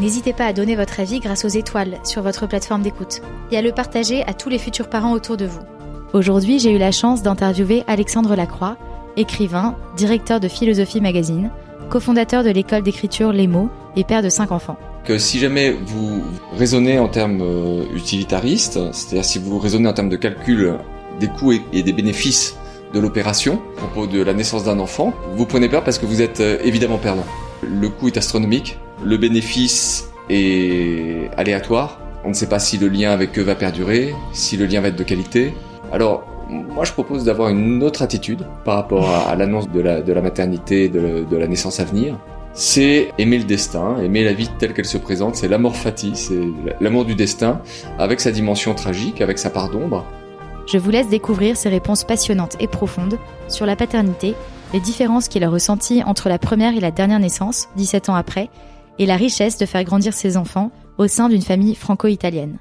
N'hésitez pas à donner votre avis grâce aux étoiles sur votre plateforme d'écoute et à le partager à tous les futurs parents autour de vous. Aujourd'hui, j'ai eu la chance d'interviewer Alexandre Lacroix, écrivain, directeur de Philosophie Magazine, cofondateur de l'école d'écriture Les Mots et père de cinq enfants. Que si jamais vous raisonnez en termes euh, utilitaristes, c'est-à-dire si vous raisonnez en termes de calcul des coûts et des bénéfices de l'opération, à propos de la naissance d'un enfant, vous prenez peur parce que vous êtes euh, évidemment perdant. Le coût est astronomique, le bénéfice est aléatoire. On ne sait pas si le lien avec eux va perdurer, si le lien va être de qualité. Alors, moi, je propose d'avoir une autre attitude par rapport à, l'annonce de la, maternité, de, de la naissance à venir. C'est aimer le destin, aimer la vie telle qu'elle se présente, c'est l'amour fati, c'est l'amour du destin, avec sa dimension tragique, avec sa part d'ombre. Je vous laisse découvrir ces réponses passionnantes et profondes sur la paternité, les différences qu'il a ressenties entre la première et la dernière naissance, 17 ans après, et la richesse de faire grandir ses enfants au sein d'une famille franco-italienne.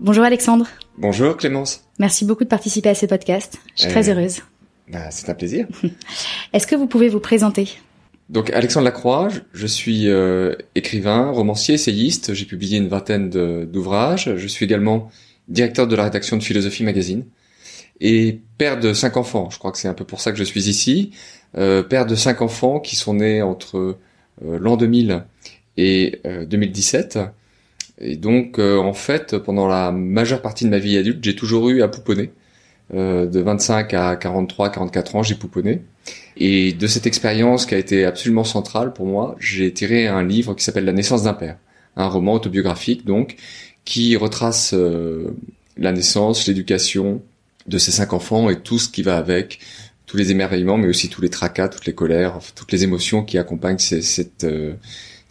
Bonjour Alexandre. Bonjour Clémence. Merci beaucoup de participer à ce podcast. Je suis très euh, heureuse. Bah, c'est un plaisir. Est-ce que vous pouvez vous présenter? Donc Alexandre Lacroix, je suis euh, écrivain, romancier, essayiste. J'ai publié une vingtaine d'ouvrages. Je suis également directeur de la rédaction de Philosophie Magazine et père de cinq enfants. Je crois que c'est un peu pour ça que je suis ici. Euh, père de cinq enfants qui sont nés entre euh, l'an 2000 et 2017. Euh, et donc, euh, en fait, pendant la majeure partie de ma vie adulte, j'ai toujours eu à pouponner. de 25 à 43, 44 ans, j'ai pouponné. Et de cette expérience qui a été absolument centrale pour moi, j'ai tiré un livre qui s'appelle La naissance d'un père, un roman autobiographique donc qui retrace la naissance, l'éducation de ces cinq enfants et tout ce qui va avec, tous les émerveillements, mais aussi tous les tracas, toutes les colères, toutes les émotions qui accompagnent cette, euh,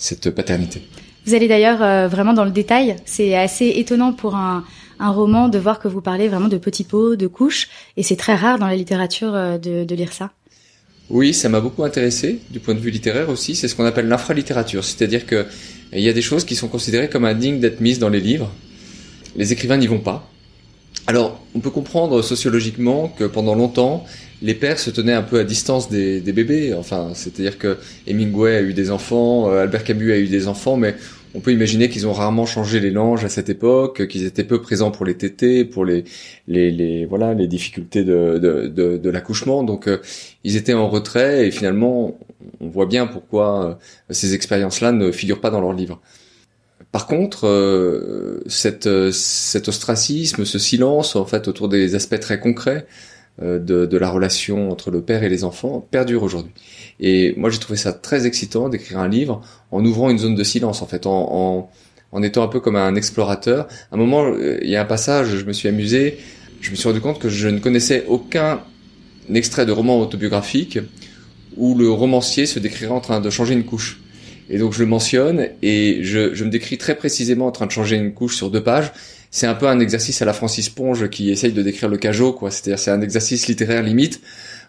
cette paternité. Vous allez d'ailleurs euh, vraiment dans le détail. C'est assez étonnant pour un, un, roman de voir que vous parlez vraiment de petits pots, de couches, et c'est très rare dans la littérature euh, de, de lire ça. Oui, ça m'a beaucoup intéressé du point de vue littéraire aussi. C'est ce qu'on appelle l'infralittérature, c'est-à-dire que il y a des choses qui sont considérées comme indignes d'être mises dans les livres. Les écrivains n'y vont pas. Alors, on peut comprendre sociologiquement que pendant longtemps, les pères se tenaient un peu à distance des, bébés. Enfin, c'est-à-dire que Hemingway a eu des enfants, euh, Albert Camus a eu des enfants, mais on peut imaginer qu'ils ont rarement changé les langes à cette époque, qu'ils étaient peu présents pour les tétés, pour les, les, voilà, les difficultés de, de, l'accouchement. Donc, euh, ils étaient en retrait et finalement, on voit bien pourquoi euh, ces expériences-là ne figurent pas dans leurs livres. Par contre, euh, euh, cet ostracisme, ce silence, en fait, autour des aspects très concrets de, de, la relation entre le père et les enfants, perdure aujourd'hui. Et moi, j'ai trouvé ça très excitant d'écrire un livre en ouvrant une zone de silence, en fait, en, en, en étant un peu comme un explorateur. À un moment, il y a un passage, je me suis amusé, je me suis rendu compte que je ne connaissais aucun extrait de roman autobiographique où le romancier se décrirait en train de changer une couche. Et donc je le mentionne et je, me décris très précisément en train de changer une couche sur deux pages. C'est un peu un exercice à la Francis Ponge qui essaye de décrire le cajot, quoi. C'est-à-dire c'est un exercice littéraire limite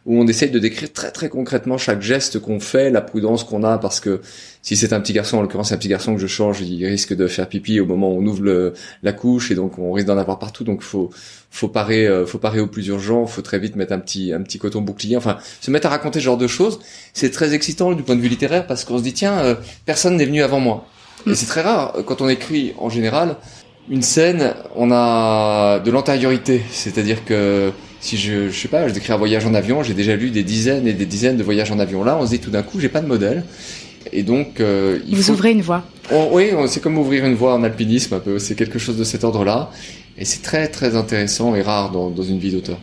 où on essaye de décrire très très concrètement chaque geste qu'on fait, la prudence qu'on a, parce que si c'est un petit garçon, en l'occurrence un petit garçon que je change, il risque de faire pipi au moment où on ouvre la couche et donc on risque d'en avoir partout. Donc faut faut parer, euh, faut parer au plus urgent, faut très vite mettre un petit un petit coton bouclier. Enfin, se mettre à raconter ce genre de choses, c'est très excitant du point de vue littéraire parce qu'on se dit tiens, euh, personne n'est venu avant moi. Et c'est très rare quand on écrit en général une scène, on a de l'antériorité, c'est-à-dire que si je, je sais pas, je décris un voyage en avion, j'ai déjà lu des dizaines et des dizaines de voyages en avion. Là, on se dit tout d'un coup, j'ai pas de modèle. Et donc, euh, il vous ouvrez une voie. oui, c'est comme ouvrir une voie en alpinisme, un peu. C'est quelque chose de cet ordre-là. Et c'est très très intéressant et rare dans, dans une vie d'auteur.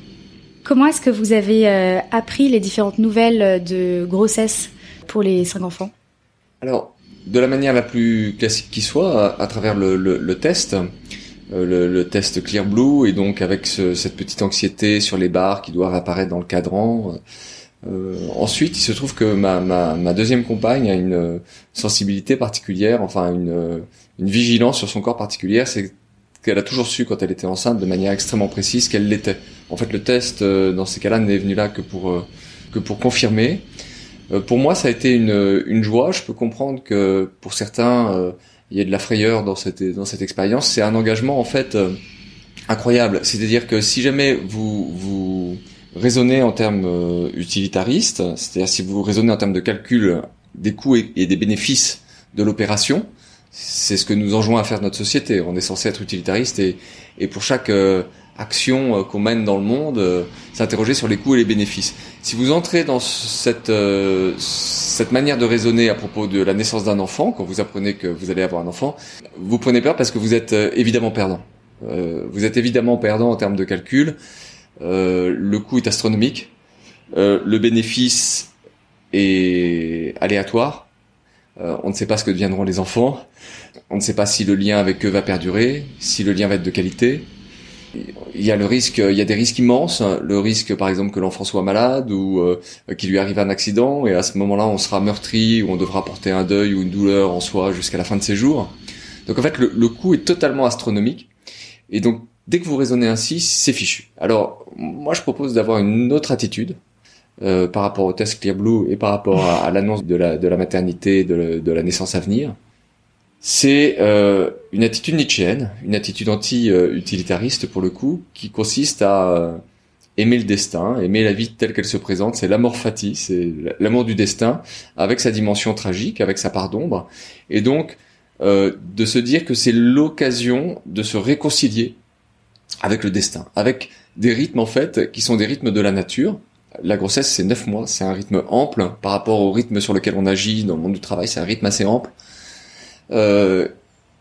Comment est-ce que vous avez euh, appris les différentes nouvelles de grossesse pour les cinq enfants? Alors, de la manière la plus classique qui soit, à, travers le, le, le test, euh, le, le, test Clear Blue, et donc avec ce, cette petite anxiété sur les barres qui doivent apparaître dans le cadran. Euh, ensuite, il se trouve que ma, ma, ma, deuxième compagne a une sensibilité particulière, enfin une, une vigilance sur son corps particulière. C'est qu'elle a toujours su quand elle était enceinte de manière extrêmement précise qu'elle l'était. En fait, le test euh, dans ces cas-là n'est venu là que pour euh, que pour confirmer. Euh, pour moi, ça a été une, une joie. Je peux comprendre que pour certains, il y a de la frayeur dans cette dans cette expérience. C'est un engagement en fait incroyable. C'est-à-dire que si jamais vous vous raisonnez en termes utilitaristes, c'est-à-dire si vous raisonnez en termes de calcul des coûts et des bénéfices de l'opération, c'est ce que nous enjoint à faire notre société. On est censé être utilitariste et, et pour chaque euh, action euh, qu'on mène dans le monde, euh, s'interroger sur les coûts et les bénéfices. Si vous entrez dans cette, cette manière de raisonner à propos de la naissance d'un enfant, quand vous apprenez que vous allez avoir un enfant, vous prenez peur parce que vous êtes évidemment perdant. vous êtes évidemment perdant en termes de calcul. le coût est astronomique. le bénéfice est aléatoire euh, on ne sait pas ce que deviendront les enfants. On ne sait pas si le lien avec eux va perdurer, si le lien va être de qualité. Il y a le risque, il y a des risques immenses. Le risque, par exemple, que l'enfant soit malade ou euh, qu'il lui arrive un accident, et à ce moment-là, on sera meurtri ou on devra porter un deuil ou une douleur en soi jusqu'à la fin de ses jours. Donc en fait, le, le coût est totalement astronomique. Et donc, dès que vous raisonnez ainsi, c'est fichu. Alors, moi, je propose d'avoir une autre attitude. Euh, par rapport au test Clear Blue et par rapport à, l'annonce de la, de la maternité, de, de, la naissance à venir, c'est euh, une attitude nietzschéenne, une attitude anti-utilitariste pour le coup, qui consiste à euh, aimer le destin, aimer la vie telle qu'elle se présente, c'est l'amour fati, c'est l'amour du destin, avec sa dimension tragique, avec sa part d'ombre, et donc euh, de se dire que c'est l'occasion de se réconcilier avec le destin, avec des rythmes en fait qui sont des rythmes de la nature, la grossesse, c'est neuf mois, c'est un rythme ample par rapport au rythme sur lequel on agit dans le monde du travail, c'est un rythme assez ample. Euh,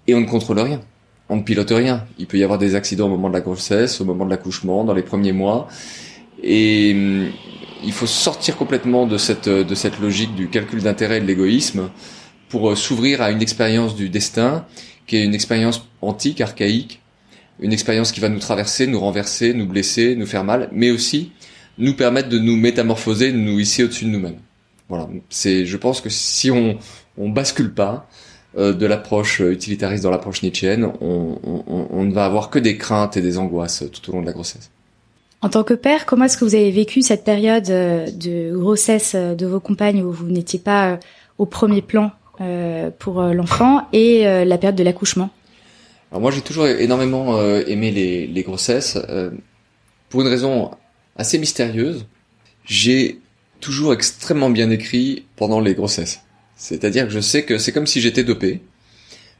et on ne contrôle rien, on ne pilote rien. Il peut y avoir des accidents au moment de la grossesse, au moment de l'accouchement, dans les premiers mois. Et hum, il faut sortir complètement de cette, de cette logique du calcul d'intérêt et de l'égoïsme pour euh, s'ouvrir à une expérience du destin qui est une expérience antique, archaïque, une expérience qui va nous traverser, nous renverser, nous blesser, nous faire mal, mais aussi nous permettre de nous métamorphoser, de nous hisser au-dessus de nous-mêmes. Voilà. C'est, je pense que si on, on bascule pas de l'approche utilitariste dans l'approche nietzschéenne, on, on, on, ne va avoir que des craintes et des angoisses tout au long de la grossesse. En tant que père, comment est-ce que vous avez vécu cette période euh, de grossesse euh, de vos compagnes où vous n'étiez pas au premier plan pour l'enfant et la période de l'accouchement? Alors moi j'ai toujours énormément aimé les, les grossesses pour une raison assez mystérieuse. J'ai toujours extrêmement bien écrit pendant les grossesses. C'est-à-dire que je sais que c'est comme si j'étais dopé.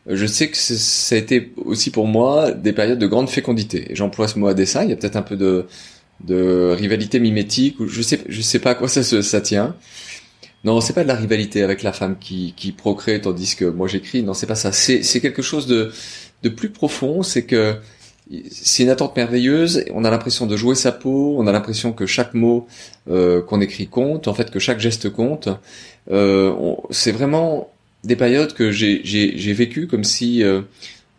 Je sais que ça a été aussi pour moi des périodes de grande fécondité. J'emploie ce mot à dessein. Il y a peut-être un peu de, rivalité mimétique ou je sais, sais pas à quoi ça, tient. Non, c'est pas de la rivalité avec la femme qui, procrée tandis que moi j'écris. Non, c'est pas ça. C'est, c'est quelque chose de, de plus profond. C'est que c'est une attente merveilleuse. On a l'impression de jouer sa peau. On a l'impression que chaque mot euh, qu'on écrit compte. En fait, que chaque geste compte. Euh, c'est vraiment des périodes que j'ai vécues comme si euh,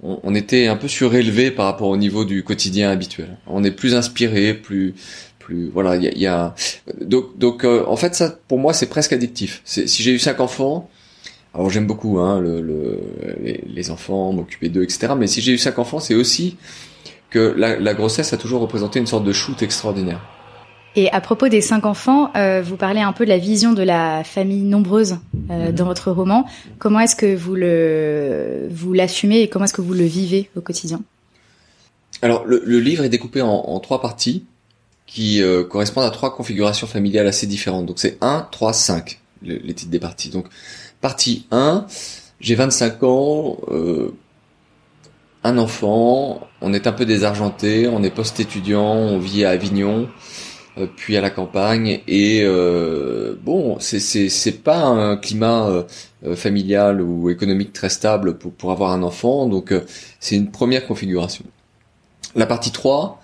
on, était un peu surélevé par rapport au niveau du quotidien habituel. On est plus inspiré, plus plus voilà. Il y a, donc donc en fait ça pour moi c'est presque addictif. Si j'ai eu cinq enfants. Alors j'aime beaucoup hein, le, le, les, les enfants, m'occuper d'eux, etc. Mais si j'ai eu cinq enfants, c'est aussi que la, grossesse a toujours représenté une sorte de shoot extraordinaire. Et à propos des cinq enfants, euh, vous parlez un peu de la vision de la famille nombreuse euh, mhm. dans votre roman. Comment est-ce que vous le vous l'assumez et comment est-ce que vous le vivez au quotidien? Alors le, livre est découpé en, trois parties qui euh, correspondent à trois configurations familiales assez différentes. Donc c'est 1, 3, 5 les titres des parties. Donc partie 1, j'ai 25 ans, un enfant, on est un peu désargenté, on est post-étudiant, on vit à Avignon, euh, puis à la campagne, et euh, bon, c'est pas un climat euh, familial ou économique très stable pour pour avoir un enfant, donc c'est une première configuration. La partie 3,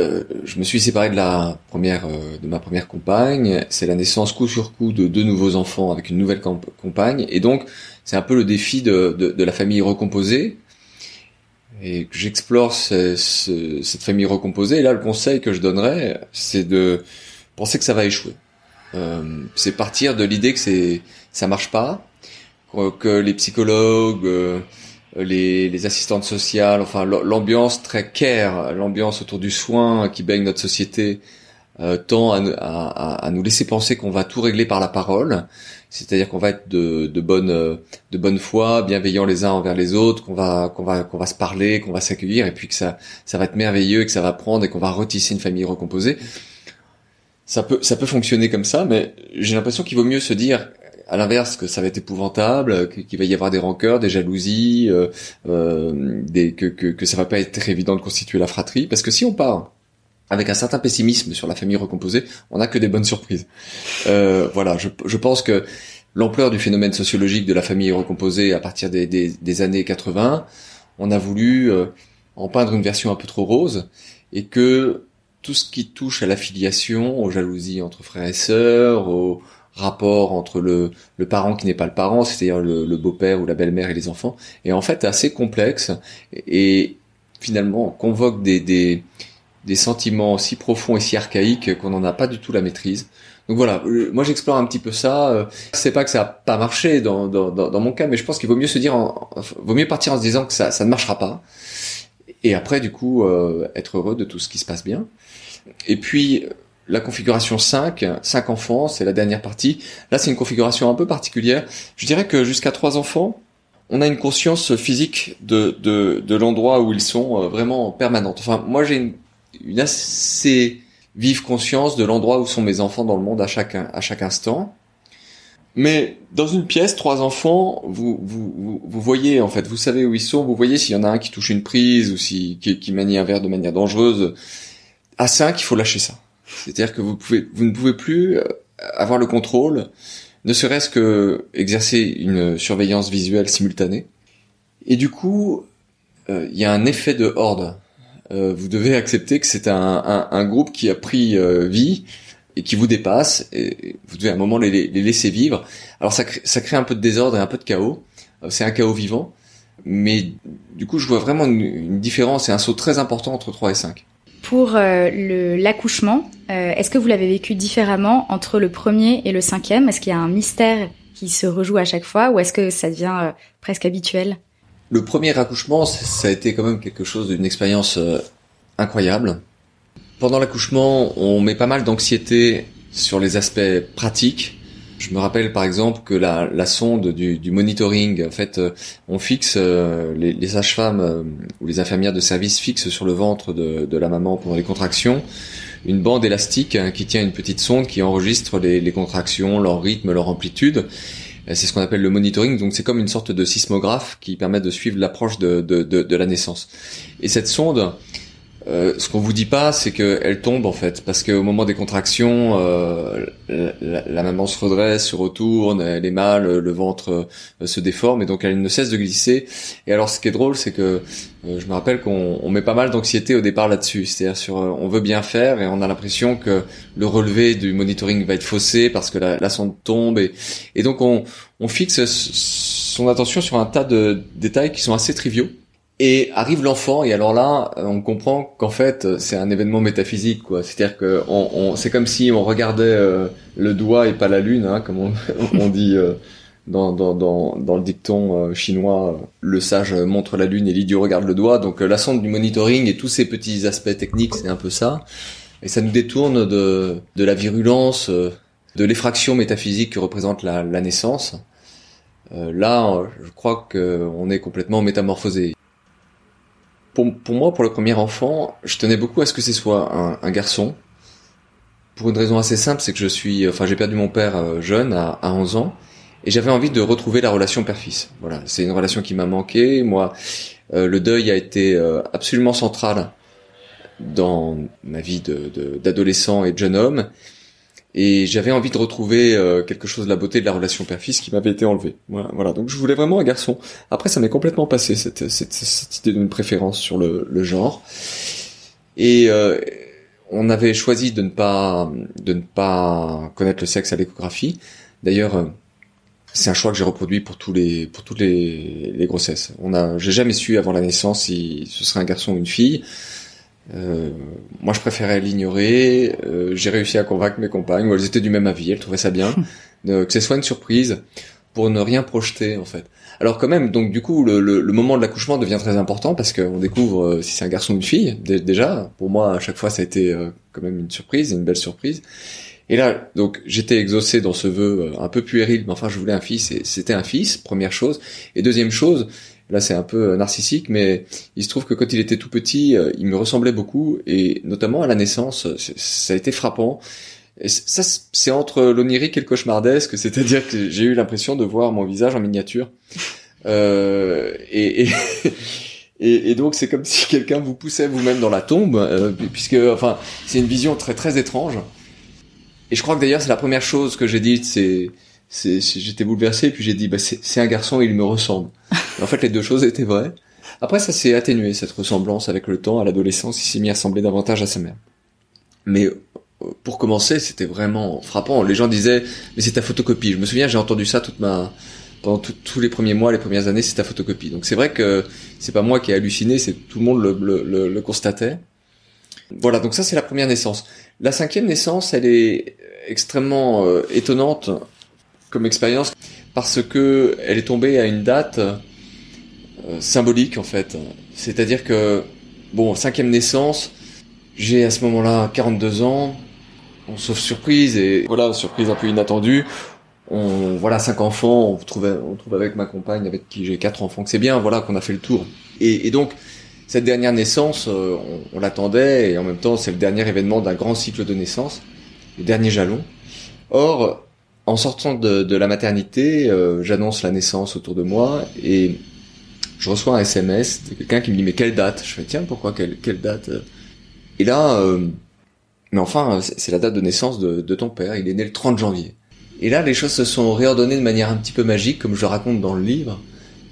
euh, je me suis séparé de la première, euh, de ma première compagne. C'est la naissance coup sur coup de deux nouveaux enfants avec une nouvelle compagne, et donc c'est un peu le défi de, de la famille recomposée. Et que j'explore ce, cette famille recomposée. Et là, le conseil que je donnerais, c'est de penser que ça va échouer. Euh, c'est partir de l'idée que c'est ça marche pas, que les psychologues, euh, les, assistantes sociales, enfin l'ambiance très care, l'ambiance autour du soin qui baigne notre société, euh, tend à, nous laisser penser qu'on va tout régler par la parole, c'est-à-dire qu'on va être de, de bonne de bonne foi, bienveillants les uns envers les autres, qu'on va qu'on va qu'on va se parler, qu'on va s'accueillir, et puis que ça ça va être merveilleux, et que ça va prendre, et qu'on va retisser une famille recomposée. Ça peut ça peut fonctionner comme ça, mais j'ai l'impression qu'il vaut mieux se dire à l'inverse que ça va être épouvantable, qu'il va y avoir des rancœurs, des jalousies, euh, euh, des, que, que, que ça va pas être évident de constituer la fratrie, parce que si on part avec un certain pessimisme sur la famille recomposée, on n'a que des bonnes surprises. Euh, voilà, je, je pense que l'ampleur du phénomène sociologique de la famille recomposée à partir des, des, des années 80, on a voulu euh, en peindre une version un peu trop rose, et que tout ce qui touche à l'affiliation, aux jalousies entre frères et sœurs, au rapport entre le, le parent qui n'est pas le parent, c'est-à-dire le, beau-père ou la belle-mère et les enfants, est en fait assez complexe et finalement convoque des, des, des sentiments si profonds et si archaïques qu'on n'en a pas du tout la maîtrise. Donc voilà, euh, moi j'explore un petit peu ça. Euh, c'est pas que ça a pas marché dans, dans, dans mon cas, mais je pense qu'il vaut mieux se dire, vaut mieux partir en se disant que ça, ça ne marchera pas. Et après, du coup, euh, être heureux de tout ce qui se passe bien. Et puis la configuration 5, 5 enfants, c'est la dernière partie. Là, c'est une configuration un peu particulière. Je dirais que jusqu'à 3 enfants, on a une conscience physique de, de, de l'endroit où ils sont euh, vraiment permanente. Enfin, moi, j'ai une, une, assez vive conscience de l'endroit où sont mes enfants dans le monde à chaque, à chaque instant. Mais dans une pièce, trois enfants, vous, vous, vous, voyez en fait, vous savez où ils sont, vous voyez s'il y en a un qui touche une prise ou si, qui, qui manie un verre de manière dangereuse à 5, il faut lâcher ça. C'est-à-dire que vous pouvez, vous ne pouvez plus euh, avoir le contrôle, ne serait-ce que exercer une surveillance visuelle simultanée. Et du coup, euh, il y a un effet de horde. Euh, vous devez accepter que c'est un, un, groupe qui a pris vie et qui vous dépasse. Et vous devez à un moment les, les laisser vivre. Alors ça crée, ça crée un peu de désordre et un peu de chaos. c'est un chaos vivant. Mais du coup, je vois vraiment une, une différence et un saut très important entre 3 et 5. Pour euh, l'accouchement, euh, est-ce que vous l'avez vécu différemment entre le premier et le cinquième? Est-ce qu'il y a un mystère qui se rejoue à chaque fois ou est-ce que ça devient euh, presque habituel? Le premier accouchement, ça a été quand même quelque chose d'une expérience incroyable. Pendant l'accouchement, on met pas mal d'anxiété sur les aspects pratiques, je me rappelle par exemple que la, sonde du, monitoring, en fait, euh, on fixe euh, les, les sages-femmes euh, ou les infirmières de service fixent sur le ventre de, la maman pendant les contractions une bande élastique hein, qui tient une petite sonde qui enregistre les contractions, leur rythme, leur amplitude. C'est ce qu'on appelle le monitoring, donc c'est comme une sorte de sismographe qui permet de suivre l'approche de, de, de, la naissance. Et cette sonde, euh, ce qu'on vous dit pas, c'est qu'elle tombe en fait, parce qu'au moment des contractions, euh, la, maman se redresse, se retourne, elle est mal, le ventre euh, se déforme et donc elle ne cesse de glisser. Et alors, ce qui est drôle, c'est que je me rappelle qu'on met pas mal d'anxiété au départ là-dessus, c'est-à-dire sur, on veut bien faire et on a l'impression que le relevé du monitoring va être faussé parce que la, sonde tombe. Et, donc on, on fixe son attention sur un tas de détails qui sont assez triviaux et arrive l'enfant, et alors là, on comprend qu'en fait, c'est un événement métaphysique, quoi. C'est-à-dire que on, on, c'est comme si on regardait euh, le doigt et pas la lune, hein, comme on, on dit euh, dans, dans, dans, dans, le dicton euh, chinois. Le sage montre la lune et l'idiot regarde le doigt. Donc la sonde du monitoring et tous ces petits aspects techniques, c'est un peu ça. Et ça nous détourne de, de la virulence, de l'effraction métaphysique que représente la, la naissance. là, je crois qu'on est complètement métamorphosé pour, pour, moi, pour le premier enfant, je tenais beaucoup à ce que ce soit un, un garçon. Pour une raison assez simple, c'est que je suis, enfin, j'ai perdu mon père euh, jeune, à, à 11 ans, et j'avais envie de retrouver la relation père-fils. Voilà, c'est une relation qui m'a manqué. Moi, euh, le deuil a été euh, absolument central dans ma vie d'adolescent de, et de jeune homme. Et j'avais envie de retrouver euh, quelque chose de la beauté de la relation père-fils qui m'avait été enlevée. Voilà, voilà, donc je voulais vraiment un garçon. Après, ça m'est complètement passé cette, cette, cette idée d'une préférence sur le, le genre. Et euh, on avait choisi de ne pas de ne pas connaître le sexe à l'échographie. D'ailleurs, euh, c'est un choix que j'ai reproduit pour tous les pour toutes les, les grossesses. On a, j'ai jamais su avant la naissance si ce serait un garçon ou une fille. Euh, moi, je préférais l'ignorer. Euh, j'ai réussi à convaincre mes compagnes, elles étaient du même avis, elles trouvaient ça bien, de, que ce soit une surprise, pour ne rien projeter en fait. Alors quand même, donc du coup, le, le, le moment de l'accouchement devient très important parce qu'on découvre euh, si c'est un garçon ou une fille. déjà, pour moi, à chaque fois, ça a été euh, quand même une surprise, une belle surprise. Et là, donc, j'étais exaucé dans ce vœu un peu puéril, mais enfin, je voulais un fils, et c'était un fils, première chose. Et deuxième chose, Là, c'est un peu euh, narcissique, mais il se trouve que quand il était tout petit, euh, il me ressemblait beaucoup, et notamment à la naissance, ça a été frappant. Et ça, c'est entre l'onirique et le cauchemardesque, c'est-à-dire que j'ai eu l'impression de voir mon visage en miniature. Euh, et, et, donc, c'est comme si quelqu'un vous poussait vous-même dans la tombe, euh, puisque, enfin, c'est une vision très très étrange. Et je crois que d'ailleurs, c'est la première chose que j'ai dite, c'est j'étais bouleversé puis j'ai dit bah c'est un garçon il me ressemble en fait les deux choses étaient vraies. Après ça s'est atténué cette ressemblance avec le temps à l'adolescence il s'est mis à ressembler davantage à sa mère. Mais euh, pour commencer c'était vraiment frappant. Les gens disaient mais c'est ta photocopie je me souviens j'ai entendu ça toute ma pendant tous les premiers mois les premières années c'est ta photocopie. Donc c'est vrai que c'est pas moi qui ai halluciné c'est tout le monde le, le, constatait. Voilà donc ça c'est la première naissance. La cinquième naissance elle est extrêmement euh, étonnante comme expérience parce que elle est tombée à une date symbolique en fait. C'est-à-dire que bon, cinquième naissance, j'ai à ce moment-là 42 ans, on sauf surprise et voilà, surprise un peu inattendue. On voilà cinq enfants, on trouve on trouve avec ma compagne avec qui j'ai quatre enfants que c'est bien, voilà qu'on a fait le tour. Et, et donc cette dernière naissance, euh, on, on l'attendait et en même temps c'est le dernier événement d'un grand cycle de naissance, le dernier jalon. Or en sortant de, la maternité, euh, j'annonce la naissance autour de moi et je reçois un SMS de quelqu'un qui me dit mais quelle date? Je fais tiens pourquoi quelle, quelle date? Et là, euh, mais enfin c'est la date de naissance de, ton père. Il est né le 30 janvier. Et là les choses se sont réordonnées de manière un petit peu magique comme je raconte dans le livre.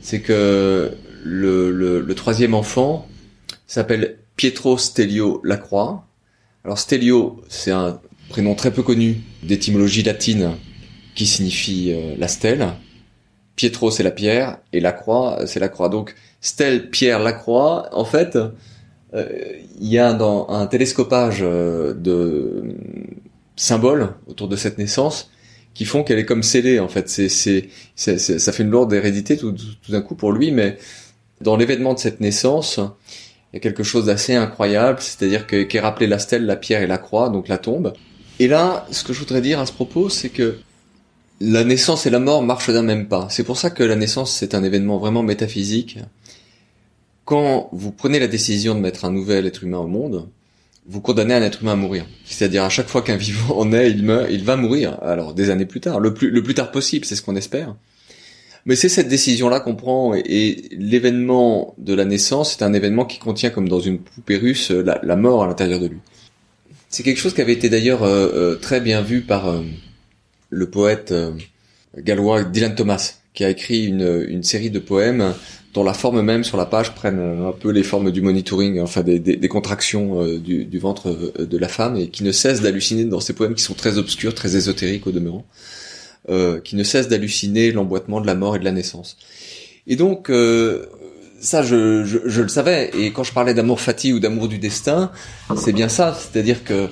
C'est que le, le troisième enfant s'appelle Pietro Stelio Lacroix. Alors Stelio c'est un prénom très peu connu d'étymologie latine qui signifie euh, la stèle. Pietro, c'est la pierre, et la croix, c'est la croix. Donc, stèle, pierre, la croix, en fait, euh, il y a dans un télescopage euh, de symboles autour de cette naissance qui font qu'elle est comme scellée, en fait. C'est, c'est, ça fait une lourde hérédité tout, tout d'un coup pour lui, mais dans l'événement de cette naissance, il y a quelque chose d'assez incroyable, c'est-à-dire que, qu'est rappelé la stèle, la pierre et la croix, donc la tombe. Et là, ce que je voudrais dire à ce propos, c'est que la naissance et la mort marchent d'un même pas. C'est pour ça que la naissance, c'est un événement vraiment métaphysique. Quand vous prenez la décision de mettre un nouvel être humain au monde, vous condamnez un être humain à mourir. C'est-à-dire à chaque fois qu'un vivant en est, il meurt, il va mourir. Alors des années plus tard, le plus, le plus tard possible, c'est ce qu'on espère. Mais c'est cette décision-là qu'on prend et, l'événement de la naissance, c'est un événement qui contient comme dans une poupée russe la, mort à l'intérieur de lui. C'est quelque chose qui avait été d'ailleurs euh, euh, très bien vu par euh, le poète euh, gallois Dylan Thomas, qui a écrit une, une, série de poèmes dont la forme même sur la page prennent un peu les formes du monitoring, enfin des, des, des contractions euh, du, du, ventre euh, de la femme, et qui ne cesse d'halluciner dans ces poèmes qui sont très obscurs, très ésotériques au demeurant, euh, qui ne cesse d'halluciner l'emboîtement de la mort et de la naissance. Et donc, ça, je, je, je, le savais. Et quand je parlais d'amour fati ou d'amour du destin, c'est bien ça. C'est-à-dire que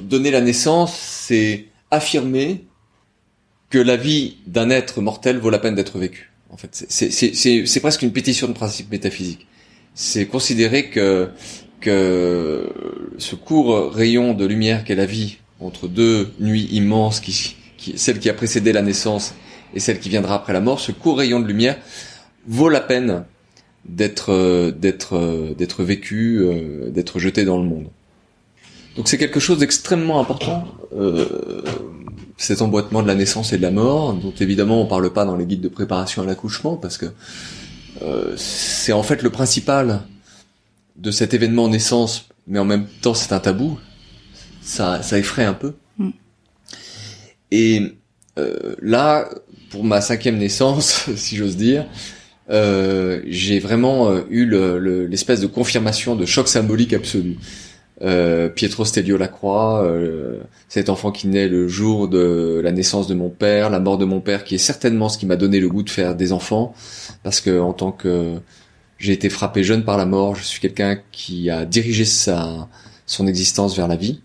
donner la naissance, c'est affirmer que la vie d'un être mortel vaut la peine d'être vécue. En fait, c'est presque une pétition de principe métaphysique. C'est considérer que que ce court rayon de lumière qu'est la vie entre deux nuits immenses, qui, qui, celle qui a précédé la naissance et celle qui viendra après la mort, ce court rayon de lumière vaut la peine d'être d'être d'être vécu, euh, d'être jeté dans le monde. Donc c'est quelque chose d'extrêmement important, euh, cet emboîtement de la naissance et de la mort, dont évidemment on parle pas dans les guides de préparation à l'accouchement, parce que euh, c'est en fait le principal de cet événement naissance, mais en même temps c'est un tabou. Ça, ça effraie un peu. Mm. Et euh, là, pour ma cinquième naissance, si j'ose dire, euh, j'ai vraiment eu l'espèce de confirmation de choc symbolique absolu. Euh, Pietro Stelio Lacroix, euh, cet enfant qui naît le jour de la naissance de mon père, la mort de mon père, qui est certainement ce qui m'a donné le goût de faire des enfants, parce que en tant que j'ai été frappé jeune par la mort, je suis quelqu'un qui a dirigé sa son existence vers la vie.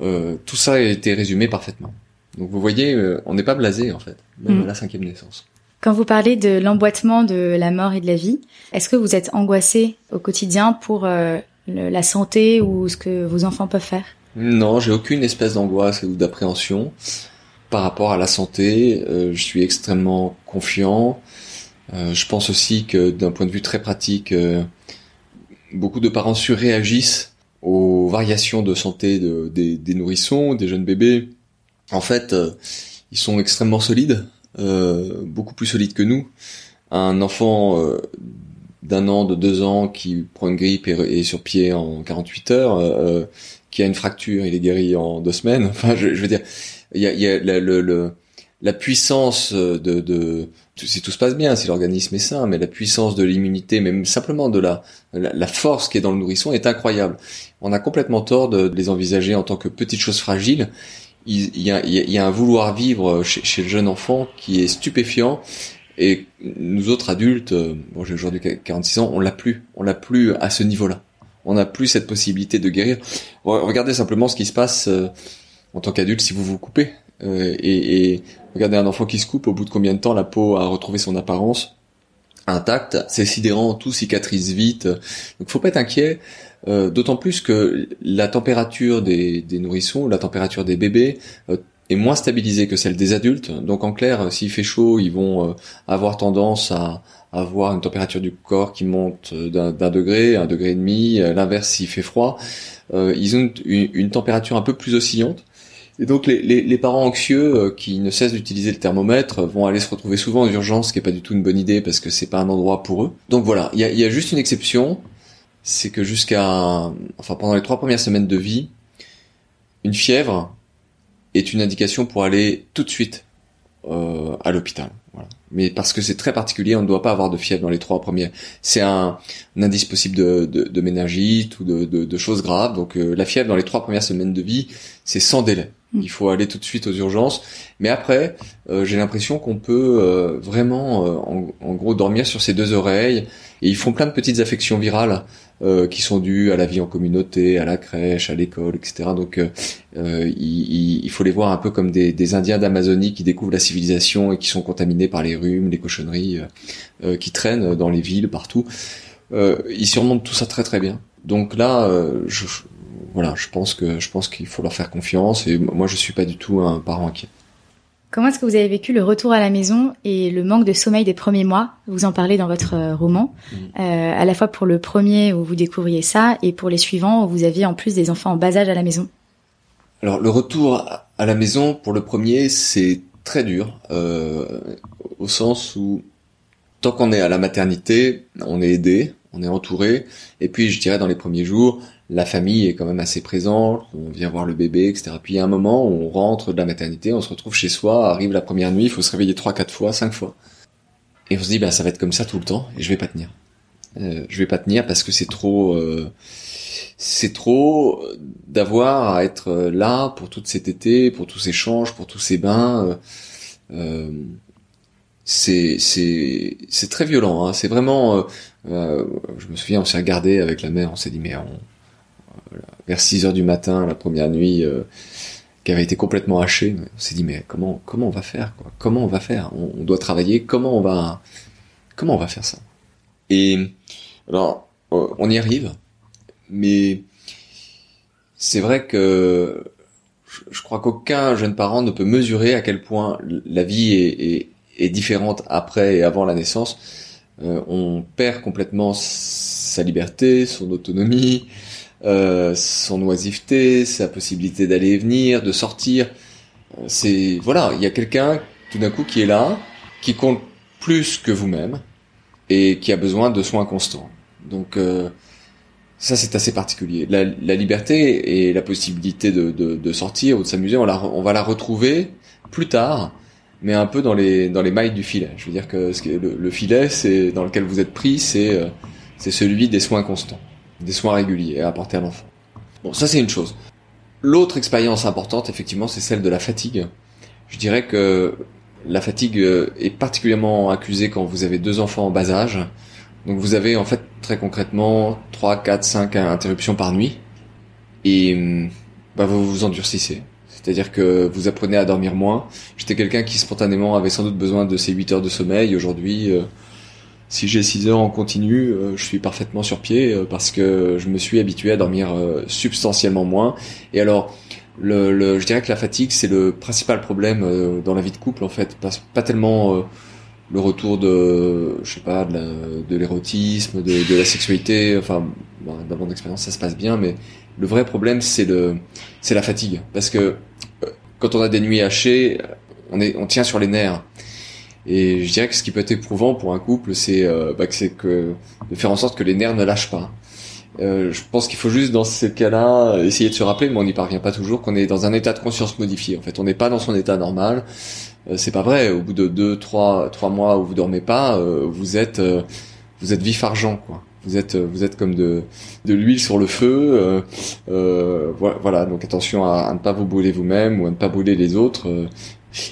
Euh, tout ça a été résumé parfaitement. Donc vous voyez, euh, on n'est pas blasé en fait, même mm. à la cinquième naissance. Quand vous parlez de l'emboîtement de la mort et de la vie, est-ce que vous êtes angoissé au quotidien pour euh, la santé ou ce que vos enfants peuvent faire Non, j'ai aucune espèce d'angoisse ou d'appréhension par rapport à la santé. Euh, je suis extrêmement confiant. je pense aussi que d'un point de vue très pratique, beaucoup de parents surréagissent aux variations de santé de, des, nourrissons, des jeunes bébés en fait, euh, ils sont extrêmement solides, euh, beaucoup plus solides que nous. Un enfant euh, d'un an, de deux ans qui prend une grippe et est sur pied en 48 heures, qui a une fracture, il est guéri en deux semaines. Enfin, je, veux dire, il y a, y a le, la puissance de, de, si tout se passe bien, si l'organisme est sain, mais la puissance de l'immunité, même simplement de la, la, force qui est dans le nourrisson est incroyable. On a complètement tort de les envisager en tant que petites choses fragiles il y a, il y a un vouloir vivre chez, le jeune enfant qui est stupéfiant et nous autres adultes, euh, bon j'ai aujourd'hui 46 ans, on l'a plus, on l'a plus à ce niveau-là. On n'a plus cette possibilité de guérir. Regardez simplement ce qui se passe euh, en tant qu'adulte si vous vous coupez. Euh, et, et, regardez un enfant qui se coupe, au bout de combien de temps la peau a retrouvé son apparence intacte, c'est sidérant, tout cicatrise vite. Donc faut pas être inquiet. D'autant plus que la température des, des, nourrissons, la température des bébés est moins stabilisée que celle des adultes. Donc en clair, s'il fait chaud, ils vont euh, avoir tendance à avoir une température du corps qui monte d'un degré, un degré et demi. L'inverse, s'il fait froid, ils ont une, une, température un peu plus oscillante. Et donc les, les, les parents anxieux qui ne cessent d'utiliser le thermomètre vont aller se retrouver souvent en urgence, ce qui est pas du tout une bonne idée parce que c'est pas un endroit pour eux. Donc voilà, il y a, y a juste une exception c'est que jusqu'à, enfin pendant les trois premières semaines de vie, une fièvre est une indication pour aller tout de suite euh, à l'hôpital. Voilà. Mais parce que c'est très particulier, on ne doit pas avoir de fièvre dans les trois premières. C'est un, indice possible de, de, de méningite ou de, de, de, choses graves. Donc euh, la fièvre dans les trois premières semaines de vie, c'est sans délai. Mm. Il faut aller tout de suite aux urgences. Mais après, euh, j'ai l'impression qu'on peut euh, vraiment, en, en, gros, dormir sur ses deux oreilles. Et ils font plein de petites affections virales euh, qui sont dus à la vie en communauté, à la crèche, à l'école, etc. Donc euh, euh, il, il, faut les voir un peu comme des, des Indiens d'Amazonie qui découvrent la civilisation et qui sont contaminés par les rhumes, les cochonneries qui traînent dans les villes, partout. ils surmontent tout ça très très bien. Donc là, je, voilà, je pense que je pense qu'il faut leur faire confiance et moi je suis pas du tout un parent inquiet. Comment est-ce que vous avez vécu le retour à la maison et le manque de sommeil des premiers mois? Vous en parlez dans votre euh, roman, mm. euh, à la fois pour le premier où vous découvriez ça et pour les suivants où vous aviez en plus des enfants en bas âge à la maison. Alors le retour à la maison pour le premier c'est très dur euh, au sens où tant qu'on est à la maternité on est aidé, on est entouré et puis je dirais dans les premiers jours la famille est quand même assez présente, on vient voir le bébé, etc. Puis a un moment on rentre de la maternité, on se retrouve chez soi, arrive la première nuit, il faut se réveiller trois, quatre fois, cinq fois. Et on se dit, bah ça va être comme ça tout le temps, et je vais pas tenir. Euh, je vais pas tenir parce que c'est trop, euh, c'est trop d'avoir à être là pour toute cet été, pour tous ces changes, pour tous ces bains. Euh, c'est c'est c'est très violent. Hein. C'est vraiment. Euh, je me souviens, on s'est regardé avec la mère, on s'est dit mais on vers 6 heures du matin, la première nuit, euh, qui avait été complètement hachée. On s'est dit mais comment comment on va faire quoi? Comment on va faire? On, doit travailler. Comment on va comment on va faire ça? Et alors euh, on y arrive, mais c'est vrai que je crois qu'aucun jeune parent ne peut mesurer à quel point la vie est, est, différente après et avant la naissance. Euh, on perd complètement sa liberté, son autonomie, euh, son oisiveté, sa possibilité d'aller et venir, de sortir. Euh, c'est voilà, il y a quelqu'un tout d'un coup qui est là, qui compte plus que vous-même et qui a besoin de soins constants. Donc euh, ça c'est assez particulier. La, liberté et la possibilité de, de, de sortir ou de s'amuser, on, on va la retrouver plus tard, mais un peu dans les dans les mailles du filet. Je veux dire que le, le filet, c'est dans lequel vous êtes pris, c'est euh, c'est celui des soins constants, des soins réguliers à apporter à l'enfant. Bon, ça c'est une chose. L'autre expérience importante, effectivement, c'est celle de la fatigue. Je dirais que la fatigue euh, est particulièrement accusée quand vous avez deux enfants en bas âge. Donc vous avez en fait très concrètement 3, 4, 5 interruptions par nuit. Et hum, bah, vous vous endurcissez. C'est-à-dire que vous apprenez à dormir moins. J'étais quelqu'un qui spontanément avait sans doute besoin de ces 8 heures de sommeil. Aujourd'hui, euh, si j'ai 6 heures en continu, euh, je suis parfaitement sur pied euh, parce que je me suis habitué à dormir substantiellement moins. Et alors, le, le, je dirais que la fatigue, c'est le principal problème dans la vie de couple en fait. Pas, pas tellement le retour de, je sais pas, de l'érotisme, de, de, la sexualité. Enfin, bon, dans mon expérience, ça se passe bien, mais le vrai problème, c'est le, c'est la fatigue, parce que euh, quand on a des nuits hachées, on est, on tient sur les nerfs. Et je dirais que ce qui peut être éprouvant pour un couple, c'est, euh, bah, c'est que de faire en sorte que les nerfs ne lâchent pas. Euh, je pense qu'il faut juste dans ces cas-là essayer de se rappeler, mais on n'y parvient pas toujours, qu'on est dans un état de conscience modifié. En fait, on n'est pas dans son état normal. Euh, c'est pas vrai. Au bout de deux, trois, trois mois où vous dormez pas, euh, vous êtes, vous êtes vif argent, quoi vous êtes vous êtes comme de de l'huile sur le feu euh, euh, voilà donc attention à, ne pas vous brûler vous-même ou à ne pas brûler les autres euh.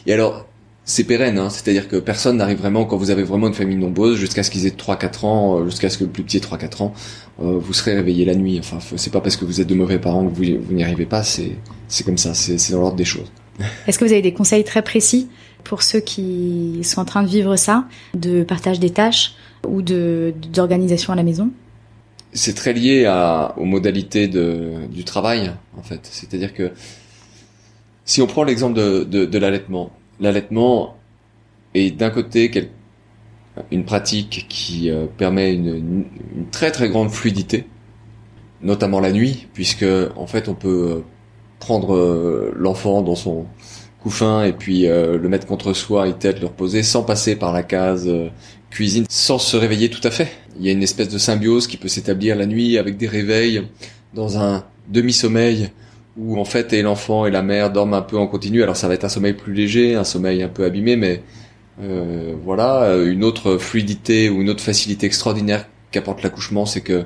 et alors c'est pérenne hein, c'est-à-dire que personne n'arrive vraiment quand vous avez vraiment une famille nombreuse jusqu'à ce qu'ils aient 3 4 ans jusqu'à ce que le plus petit ait 3 4 ans vous serez réveillé la nuit. Enfin c'est pas parce que vous êtes de mauvais parents que vous, vous n'y arrivez pas c'est c'est comme ça c'est dans l'ordre des choses. Est-ce que vous avez des conseils très précis pour ceux qui sont en train de vivre ça, de partage des tâches ou de d'organisation à la maison? C'est très lié à, aux modalités de, du travail, en fait. C'est-à-dire que si on prend l'exemple de, de, de l'allaitement, l'allaitement est d'un côté une pratique qui euh, permet une, très très grande fluidité, notamment la nuit, puisque en fait on peut euh, prendre euh, l'enfant dans son couffin et puis le mettre contre soi et peut-être le reposer sans passer par la case cuisine, sans se réveiller tout à fait. Il y a une espèce de symbiose qui peut s'établir la nuit avec des réveils dans un demi-sommeil où en fait et l'enfant et la mère dorment un peu en continu. Alors ça va être un sommeil plus léger, un sommeil un peu abîmé, mais euh, voilà, une autre fluidité ou une autre facilité extraordinaire qu'apporte l'accouchement, c'est que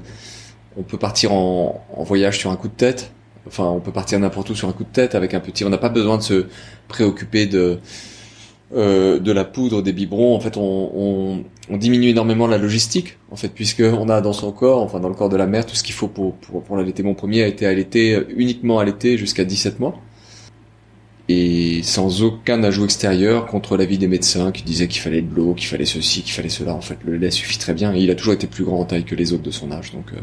on peut partir en, en voyage sur un coup de tête enfin, on peut partir n'importe où sur un coup de tête avec un petit. On n'a pas besoin de se préoccuper de euh, de la poudre, des biberons. En fait, on, on, on, diminue énormément la logistique, en fait, puisque on a dans son corps, enfin dans le corps de la mère, tout ce qu'il faut pour pour, pour l'allaiter. Mon premier a été allaité uniquement allaité jusqu'à 17 mois et sans aucun ajout extérieur contre l'avis des médecins qui disaient qu'il fallait de l'eau, qu'il fallait ceci, qu'il fallait cela. En fait, le lait suffit très bien et il a toujours été plus grand en taille que les autres de son âge, donc. Euh,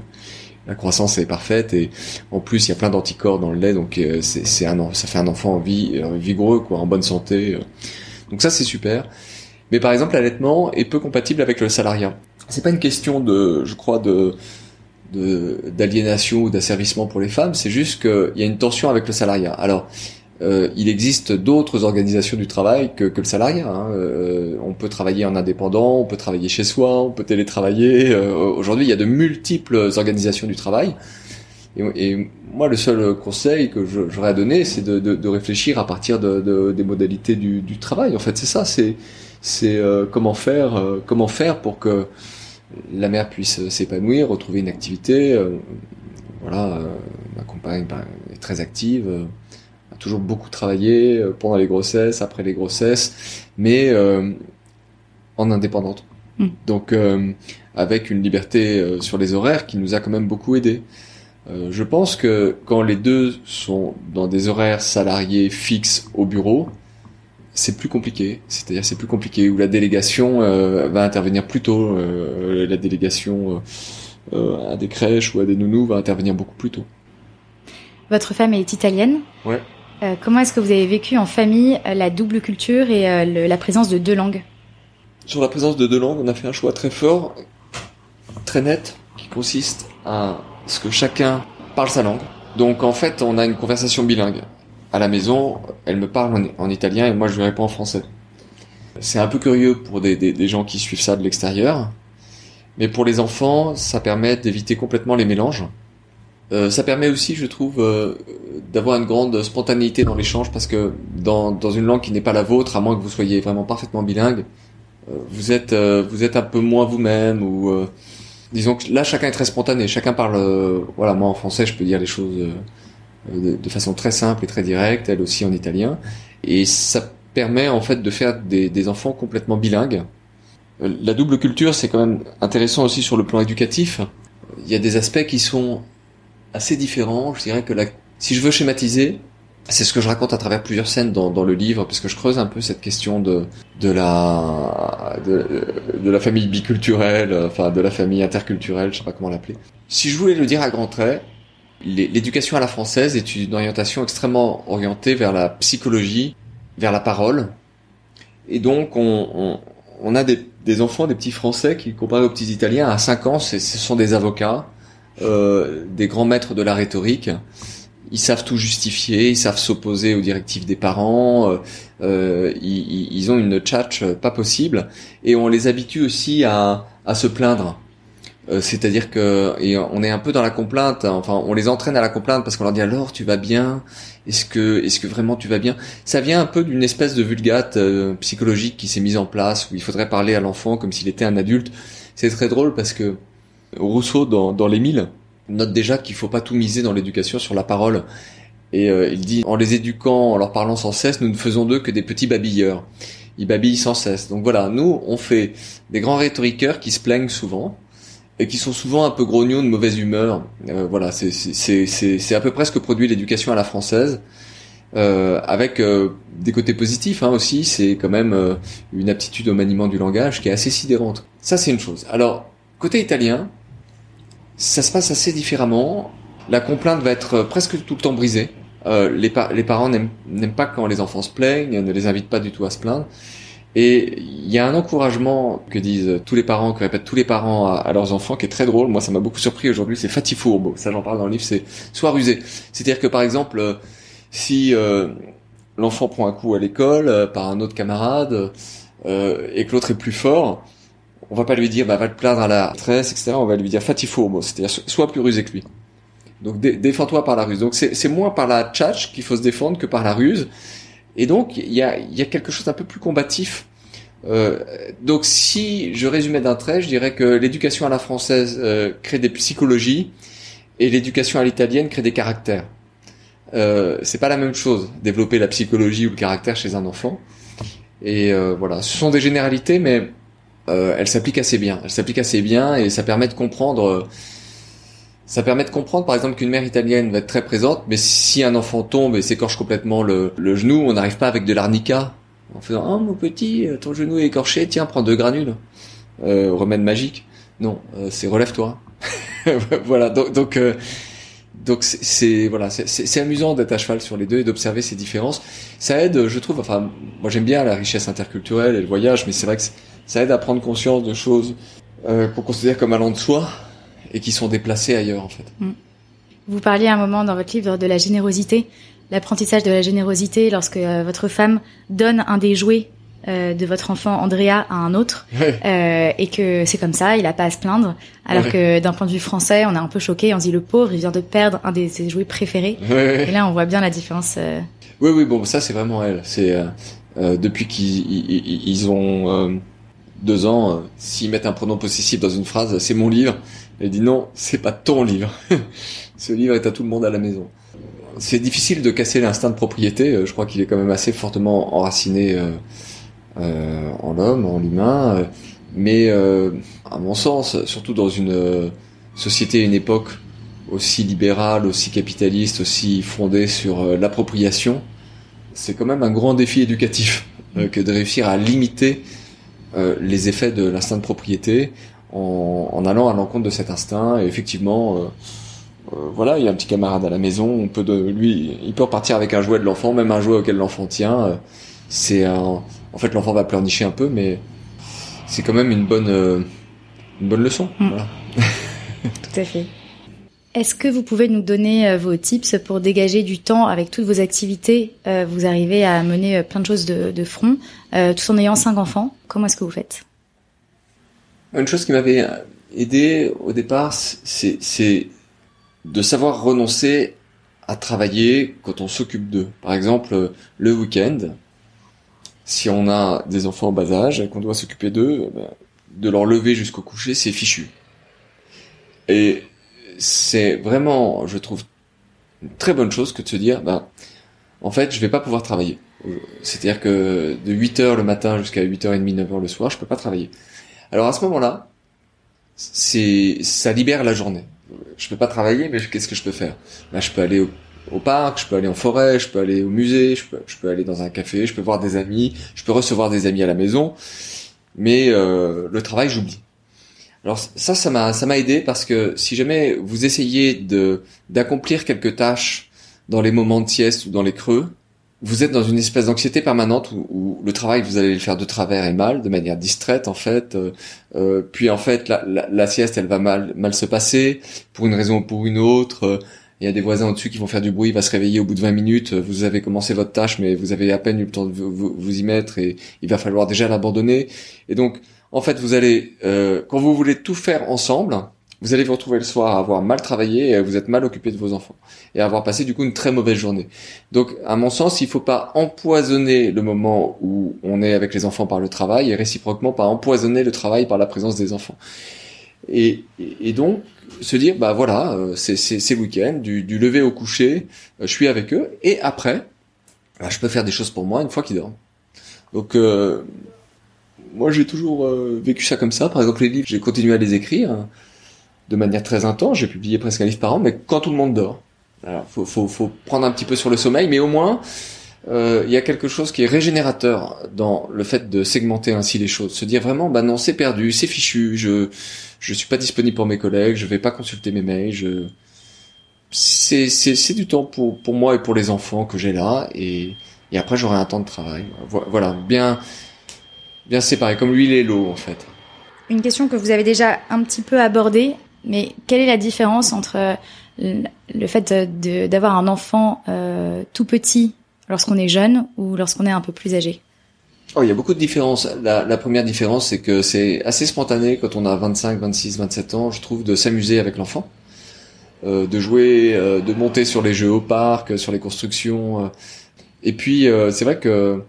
la croissance est parfaite et en plus il y a plein d'anticorps dans le lait donc euh, c'est ça fait un enfant en vie, euh, vigoureux quoi en bonne santé euh. donc ça c'est super mais par exemple l'allaitement est peu compatible avec le salariat c'est pas une question de je crois de d'aliénation ou d'asservissement pour les femmes c'est juste qu'il y a une tension avec le salariat alors euh, il existe d'autres organisations du travail que, le salariat. Hein. Euh, on peut travailler en indépendant, on peut travailler chez soi, on peut télétravailler. Euh, Aujourd'hui, il y a de multiples organisations du travail. Et, et moi, le seul conseil que j'aurais à donner, c'est de, de, de, réfléchir à partir de, des modalités du, du, travail. En fait, c'est ça. C'est euh, comment faire euh, comment faire pour que la mère puisse s'épanouir, retrouver une activité. voilà, ma compagne ben, est très active toujours beaucoup travaillé euh, pendant les grossesses, après les grossesses, mais euh, en indépendante. Hmm. Donc euh, avec une liberté sur les horaires qui nous a quand même beaucoup aidé. je pense que quand les deux sont dans des horaires salariés fixes au bureau, c'est plus compliqué. C'est-à-dire c'est plus compliqué où la délégation va intervenir plus tôt. la délégation à des crèches ou à des nounous va intervenir beaucoup plus tôt. Votre femme est italienne. Ouais. Euh, comment est-ce que vous avez vécu en famille euh, la double culture et euh, la présence de deux langues? Sur la présence de deux langues, on a fait un choix très fort, très net, qui consiste à ce que chacun parle sa langue. Donc en fait, on a une conversation bilingue. À la maison, elle me parle en, italien et moi je lui réponds en français. C'est un peu curieux pour des, des gens qui suivent ça de l'extérieur, mais pour les enfants, ça permet d'éviter complètement les mélanges Euh, ça permet aussi, je trouve, euh, d'avoir une grande spontanéité dans l'échange parce que dans, dans une langue qui n'est pas la vôtre, à moins que vous soyez vraiment parfaitement bilingue, euh, vous êtes vous êtes un peu moins vous-même ou disons que là chacun est très spontané, chacun parle. voilà, moi en français, je peux dire les choses de, de, façon très simple et très directe, elle aussi en italien, et ça permet en fait de faire des, des enfants complètement bilingues. La double culture, c'est quand même intéressant aussi sur le plan éducatif. Il y a des aspects qui sont assez différent. Je dirais que la... si je veux schématiser, c'est ce que je raconte à travers plusieurs scènes dans, dans, le livre, parce que je creuse un peu cette question de, de, la, de, de la famille biculturelle, enfin de la famille interculturelle, je sais pas comment l'appeler. Si je voulais le dire à grands traits, l'éducation à la française est une orientation extrêmement orientée vers la psychologie, vers la parole. Et donc, on, on, on a des, des, enfants, des petits Français qui, comparés aux petits Italiens, à 5 ans, ce sont des avocats euh, des grands maîtres de la rhétorique. Ils savent tout justifier, ils savent s'opposer aux directives des parents, euh, euh ils, ils, ont une tchatch pas possible, et on les habitue aussi à, à se plaindre. Euh, c'est-à-dire que et on est un peu dans la complainte. Enfin, on les entraîne à la complainte parce qu'on leur dit alors tu vas bien? Est-ce que est-ce que vraiment tu vas bien? Ça vient un peu d'une espèce de vulgate psychologique qui s'est mise en place où il faudrait parler à l'enfant comme s'il était un adulte. C'est très drôle parce que Rousseau, dans, dans Les Mille, note déjà qu'il faut pas tout miser dans l'éducation sur la parole. Et euh, il dit, en les éduquant, en leur parlant sans cesse, nous ne faisons d'eux que des petits babilleurs. Ils babillent sans cesse. Donc voilà, nous, on fait des grands rhétoriqueurs qui se plaignent souvent et qui sont souvent un peu grognons de mauvaise humeur. Euh, voilà, c'est à peu près ce que produit l'éducation à la française. Euh, avec euh, des côtés positifs hein, aussi, c'est quand même une aptitude au maniement du langage qui est assez sidérante. Ça, c'est une chose. Alors, côté italien, ça se passe assez différemment. La complainte va être presque tout le temps brisée. Euh, les, les, parents n'aiment pas quand les enfants se plaignent, ne les invitent pas du tout à se plaindre. Et il y a un encouragement que disent tous les parents, que répètent tous les parents à, leurs enfants, qui est très drôle. Moi, ça m'a beaucoup surpris aujourd'hui. C'est fatifourbo. Ça, j'en parle dans le livre. C'est soit rusé. C'est-à-dire que par exemple, euh, si euh, l'enfant prend un coup à l'école euh, par un autre camarade et que l'autre est plus fort, on va pas lui dire bah va te plaindre à la tresse, etc. On va lui dire fatifourbo, c'est-à-dire sois plus rusé que lui. Donc défends-toi par la ruse. Donc c'est moins par la tchatch qu'il faut se défendre que par la ruse. Et donc il y a, y a quelque chose d'un peu plus combatif. Euh, donc si je résumais d'un trait, je dirais que l'éducation à la française euh, crée des psychologies et l'éducation à l'italienne crée des caractères. Euh, c'est pas la même chose développer la psychologie ou le caractère chez un enfant. Et euh, voilà, ce sont des généralités, mais euh, elle s'applique assez bien. Elle s'applique assez bien et ça permet de comprendre. Euh, ça permet de comprendre, par exemple, qu'une mère italienne va être très présente, mais si un enfant tombe et s'écorche complètement le, genou, on n'arrive pas avec de l'arnica en faisant oh mon petit, ton genou est écorché, tiens prends deux granules, euh, remède magique. Non, euh, c'est relève-toi. voilà, donc donc donc c'est voilà, c'est amusant d'être à cheval sur les deux et d'observer ces différences. Ça aide, je trouve. Enfin, moi j'aime bien la richesse interculturelle et le voyage, mais c'est vrai que ça aide à prendre conscience de choses euh, qu'on considère comme allant de soi et qui sont déplacées ailleurs en fait. Mm. Vous parliez à un moment dans votre livre de la générosité, l'apprentissage de la générosité lorsque euh, votre femme donne un des jouets euh, de votre enfant Andrea à un autre et que c'est comme ça, il a pas à se plaindre. Alors que d'un point de vue français, on est un peu choqué, on se dit le pauvre, il vient de perdre un des ses jouets préférés. Et là, on voit bien la différence. Oui, oui, bon, ça c'est vraiment elle. C'est depuis qu'ils ils ont deux ans, euh, s'ils mettent un pronom possessif dans une phrase, c'est mon livre. Elle dit non, c'est pas ton livre. Ce livre est à tout le monde à la maison. C'est difficile de casser l'instinct de propriété. Euh, je crois qu'il est quand même assez fortement enraciné euh, en l'homme, en l'humain. Mais à mon sens, surtout dans une société, une époque aussi libérale, aussi capitaliste, aussi fondée sur l'appropriation, c'est quand même un grand défi éducatif que de réussir à limiter euh, les effets de l'instinct de propriété en, en, allant à l'encontre de cet instinct. Et effectivement, euh, euh, voilà, il y a un petit camarade à la maison, on peut de lui, il peut repartir avec un jouet de l'enfant, même un jouet auquel l'enfant tient. c'est en fait l'enfant va pleurnicher un peu, mais c'est quand même une bonne, une bonne leçon. Mm. Voilà. Tout à fait. Est-ce que vous pouvez nous donner vos tips pour dégager du temps avec toutes vos activités Vous arrivez à mener plein de choses de, front, tout en ayant cinq enfants? Comment est-ce que vous faites? Une chose qui m'avait aidé au départ, c'est de savoir renoncer à travailler quand on s'occupe d'eux. Par exemple, le week-end, si on a des enfants en bas âge et qu'on doit s'occuper d'eux, ben, de leur lever jusqu'au coucher, c'est fichu. C'est vraiment, je trouve, une très bonne chose que de se dire, ben, en fait, je vais pas pouvoir travailler. C'est-à-dire que de 8h le matin jusqu'à 8h30, 9h le soir, je peux pas travailler. Alors à ce moment-là, c'est ça libère la journée. Je peux pas travailler, mais qu'est-ce que je peux faire? Là, je peux aller au, au, parc, je peux aller en forêt, je peux aller au musée, je peux, je peux aller dans un café, je peux voir des amis, je peux recevoir des amis à la maison, mais euh, le travail, j'oublie. Alors ça, ça m'a, ça m'a aidé parce que si jamais vous essayez de d'accomplir quelques tâches dans les moments de sieste ou dans les creux, vous êtes dans une espèce d'anxiété permanente où, le travail vous allez le faire de travers et mal, de manière distraite en fait. Euh, euh, puis en fait la, la, sieste elle va mal mal se passer pour une raison ou pour une autre. Il y a des voisins au-dessus qui vont faire du bruit, il va se réveiller au bout de 20 minutes. Vous avez commencé votre tâche, mais vous avez à peine eu le temps de vous, vous y mettre et il va falloir déjà l'abandonner. Et donc en fait, vous allez, euh, quand vous voulez tout faire ensemble, vous allez vous retrouver le soir à avoir mal travaillé et vous êtes mal occupé de vos enfants et avoir passé du coup une très mauvaise journée. Donc, à mon sens, il faut pas empoisonner le moment où on est avec les enfants par le travail et réciproquement pas empoisonner le travail par la présence des enfants. Et, et, donc se dire bah voilà euh, c'est c'est le week-end du, du lever au coucher euh, je suis avec eux et après bah, je peux faire des choses pour moi une fois qu'ils dorment donc euh, moi, j'ai toujours euh, vécu ça comme ça. Par exemple, les livres, j'ai continué à les écrire hein, de manière très intense. J'ai publié presque un livre par an, mais quand tout le monde dort. Alors, faut, faut, prendre un petit peu sur le sommeil, mais au moins, euh, il y a quelque chose qui est régénérateur dans le fait de segmenter ainsi les choses. Se dire vraiment, bah non, c'est perdu, c'est fichu, je je suis pas disponible pour mes collègues, je vais pas consulter mes mails, c'est c'est c'est du temps pour pour moi et pour les enfants que j'ai là et et après j'aurai un temps de travail. Voilà, bien bien séparé, comme l'huile et l'eau en fait. Une question que vous avez déjà un petit peu abordée, mais quelle est la différence entre le fait d'avoir un enfant euh, tout petit lorsqu'on est jeune ou lorsqu'on est un peu plus âgé? Oh, il y a beaucoup de différences. La, la première différence, c'est que c'est assez spontané quand on a 25, 26, 27 ans, je trouve, de s'amuser avec l'enfant, euh, de jouer, euh, de monter sur les jeux au parc, sur les constructions. Euh. Et puis, euh, c'est vrai que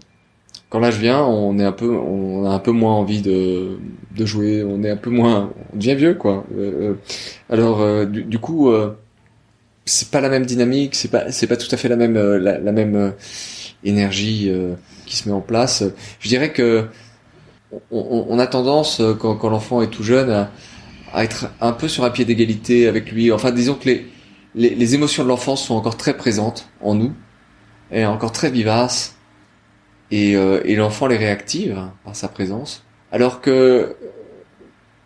quand l'âge vient, on est un peu, on a un peu moins envie de, de jouer, on est un peu moins, on devient vieux quoi. Euh, euh alors euh, du, coup, c'est pas la même dynamique, c'est pas, c'est pas tout à fait la même, la, même énergie qui se met en place. Je dirais que on, a tendance quand, l'enfant est tout jeune à, à, être un peu sur un pied d'égalité avec lui. Enfin, disons que les, les, les émotions de l'enfance sont encore très présentes en nous et encore très vivaces et, euh, et l'enfant les réactive par sa présence. Alors que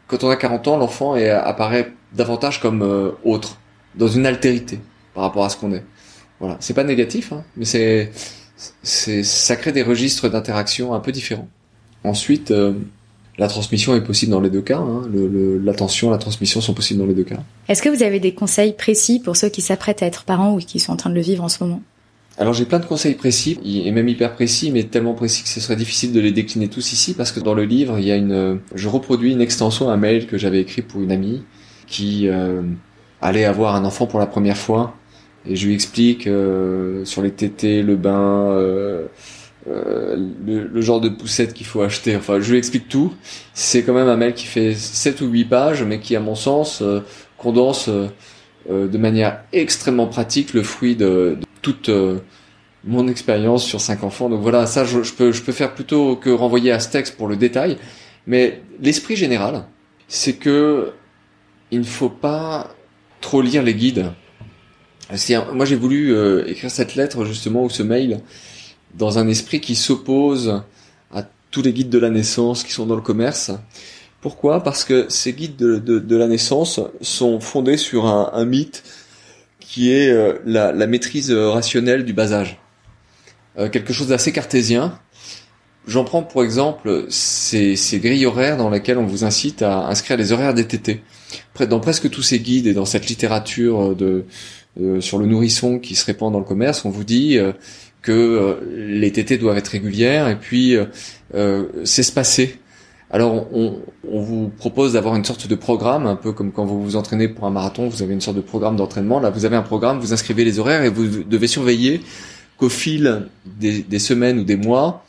quand on a 40 ans, l'enfant apparaît davantage comme euh, autre, dans une altérité par rapport à ce qu'on est. Voilà, c'est pas négatif, hein, mais c'est, c'est, ça crée des registres d'interaction un peu différents. Ensuite, euh, la transmission est possible dans les deux cas. Hein. Le, l'attention, la transmission sont possibles dans les deux cas. Est-ce que vous avez des conseils précis pour ceux qui s'apprêtent à être parents ou qui sont en train de le vivre en ce moment? Alors j'ai plein de conseils précis, et même hyper précis, mais tellement précis que ce serait difficile de les décliner tous ici, parce que dans le livre, il y a une, je reproduis une extension, un mail que j'avais écrit pour une amie qui euh, allait avoir un enfant pour la première fois, et je lui explique euh, sur les tétés, le bain, euh, euh, le, genre de poussette qu'il faut acheter. Enfin, je lui explique tout. C'est quand même un mail qui fait 7 ou 8 pages, mais qui, à mon sens, condense de manière extrêmement pratique le fruit de toute euh, mon expérience sur cinq enfants. Donc voilà, ça je, peux je peux faire plutôt que renvoyer à ce texte pour le détail, mais l'esprit général, c'est que il ne faut pas trop lire les guides. Moi j'ai voulu euh, écrire cette lettre justement ou ce mail dans un esprit qui s'oppose à tous les guides de la naissance qui sont dans le commerce. Pourquoi? Parce que ces guides de, de, de, la naissance sont fondés sur un mythe qui est euh, la, maîtrise euh, rationnelle du bas âge. Euh, quelque chose d'assez cartésien. J'en prends pour exemple ces, ces, grilles horaires dans lesquelles on vous incite à inscrire les horaires des tétés. Dans presque tous ces guides et dans cette littérature de, sur le nourrisson qui se répand dans le commerce, on vous dit que les tétés doivent être régulières et puis s'espacer Alors, on, vous propose d'avoir une sorte de programme, un peu comme quand vous vous entraînez pour un marathon, vous avez une sorte de programme d'entraînement. Là, vous avez un programme, vous inscrivez les horaires et vous devez surveiller qu'au fil des, des, semaines ou des mois,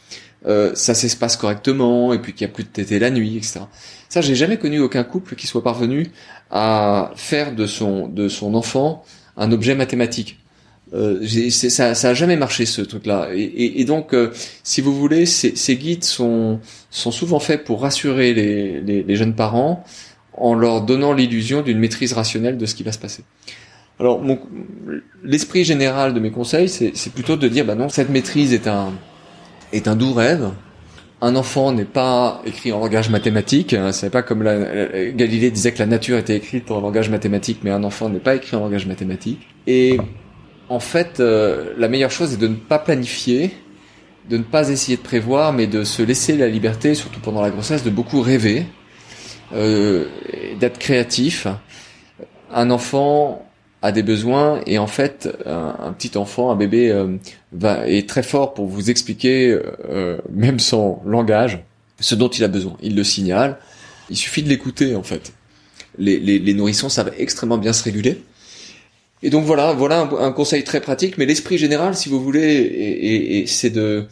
euh, ça s'espace correctement et puis qu'il n'y a plus de tété la nuit, etc. Ça, j'ai jamais connu aucun couple qui soit parvenu à faire de son de son enfant un objet mathématique. Euh, ça, ça a jamais marché ce truc-là. Et, et, et, donc, euh, si vous voulez, ces, ces, guides sont sont souvent faits pour rassurer les, les, les jeunes parents en leur donnant l'illusion d'une maîtrise rationnelle de ce qui va se passer. Alors, l'esprit général de mes conseils, c'est plutôt de dire, bah non, cette maîtrise est un est un doux rêve. Un enfant n'est pas écrit en langage mathématique. Hein, c'est pas comme la, Galilée disait que la nature était écrite en langage mathématique, mais un enfant n'est pas écrit en langage mathématique. Et en fait, euh, la meilleure chose est de ne pas planifier, de ne pas essayer de prévoir, mais de se laisser la liberté, surtout pendant la grossesse, de beaucoup rêver, euh, d'être créatif. Un enfant a des besoins et en fait, un, petit enfant, un bébé, euh, va, est très fort pour vous expliquer, euh, même sans langage, ce dont il a besoin. Il le signale. Il suffit de l'écouter en fait. Les, les, les nourrissons savent extrêmement bien se réguler. Et donc voilà, voilà un, conseil très pratique, mais l'esprit général, si vous voulez, et, et, c'est de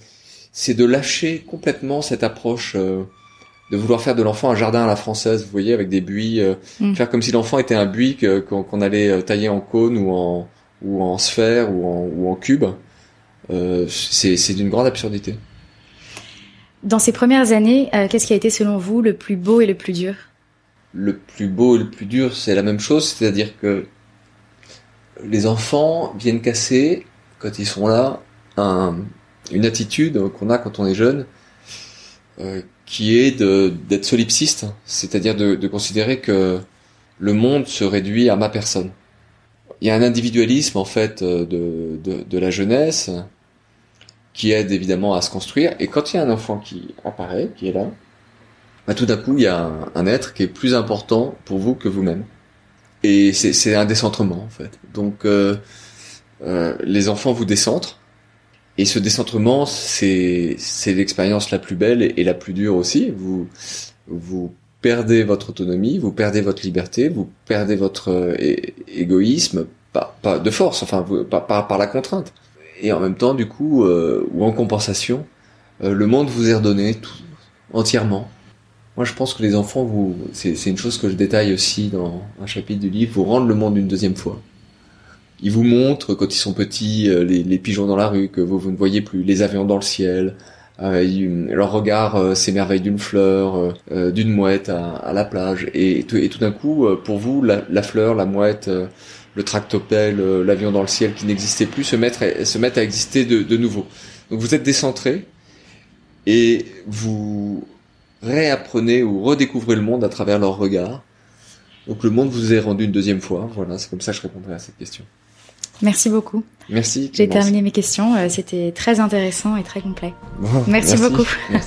c'est de lâcher complètement cette approche euh, de vouloir faire de l'enfant un jardin à la française, vous voyez, avec des buis, euh, mm. faire comme si l'enfant était un buis qu'on allait euh, tailler en cône ou en ou en sphère ou en, ou en cube. Euh, c'est d'une grande absurdité. Dans ces premières années, qu'est-ce qui a été selon vous le plus beau et le plus dur? Le plus beau et le plus dur, c'est la même chose, c'est-à-dire que les enfants viennent casser, quand ils sont là, une attitude qu'on a quand on est jeune, euh, qui est d'être solipsiste, c'est-à-dire de, considérer que le monde se réduit à ma personne. Il y a un individualisme en fait de, de, la jeunesse qui aide évidemment à se construire. Et quand il y a un enfant qui apparaît, qui est là, bah, tout d'un coup il y a un être qui est plus important pour vous que vous-même. Et c'est un décentrement en fait. Donc euh, euh, les enfants vous décentrent. Et ce décentrement, c'est l'expérience la plus belle et, la plus dure aussi. Vous vous perdez votre autonomie, vous perdez votre liberté, vous perdez votre égoïsme, pas, pas de force, enfin pas, par la contrainte. Et en même temps, du coup, euh, ou en compensation, euh, le monde vous est redonné tout, entièrement. Moi, je pense que les enfants, vous, c'est une chose que je détaille aussi dans un chapitre du livre, vous rendent le monde une deuxième fois. Ils vous montrent quand ils sont petits euh, les, les pigeons dans la rue que vous, vous ne voyez plus, les avions dans le ciel. Euh, leur regard euh, s'émerveille d'une fleur, euh, d'une mouette à, à, la plage, et, et tout d'un coup, pour vous, la, la fleur, la mouette, le tractopelle, l'avion dans le ciel qui n'existait plus se mettent, se mettent à exister de, de nouveau. Donc vous êtes décentré et vous réapprenez ou redécouvrez le monde à travers leur regard. Donc le monde vous est rendu une deuxième fois. Voilà, c'est comme ça que je répondrai à cette question. Merci beaucoup. Merci. J'ai terminé mes questions. Euh, c'était très intéressant et très complet. merci, beaucoup.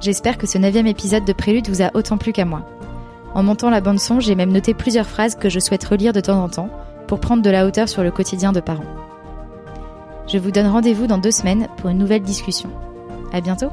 J'espère que ce neuvième épisode de Prélude vous a autant plu qu'à moi. En montant la bande son, j'ai même noté plusieurs phrases que je souhaite relire de temps en temps pour prendre de la hauteur sur le quotidien de parents. Je vous donne rendez-vous dans deux semaines pour une nouvelle discussion. À bientôt!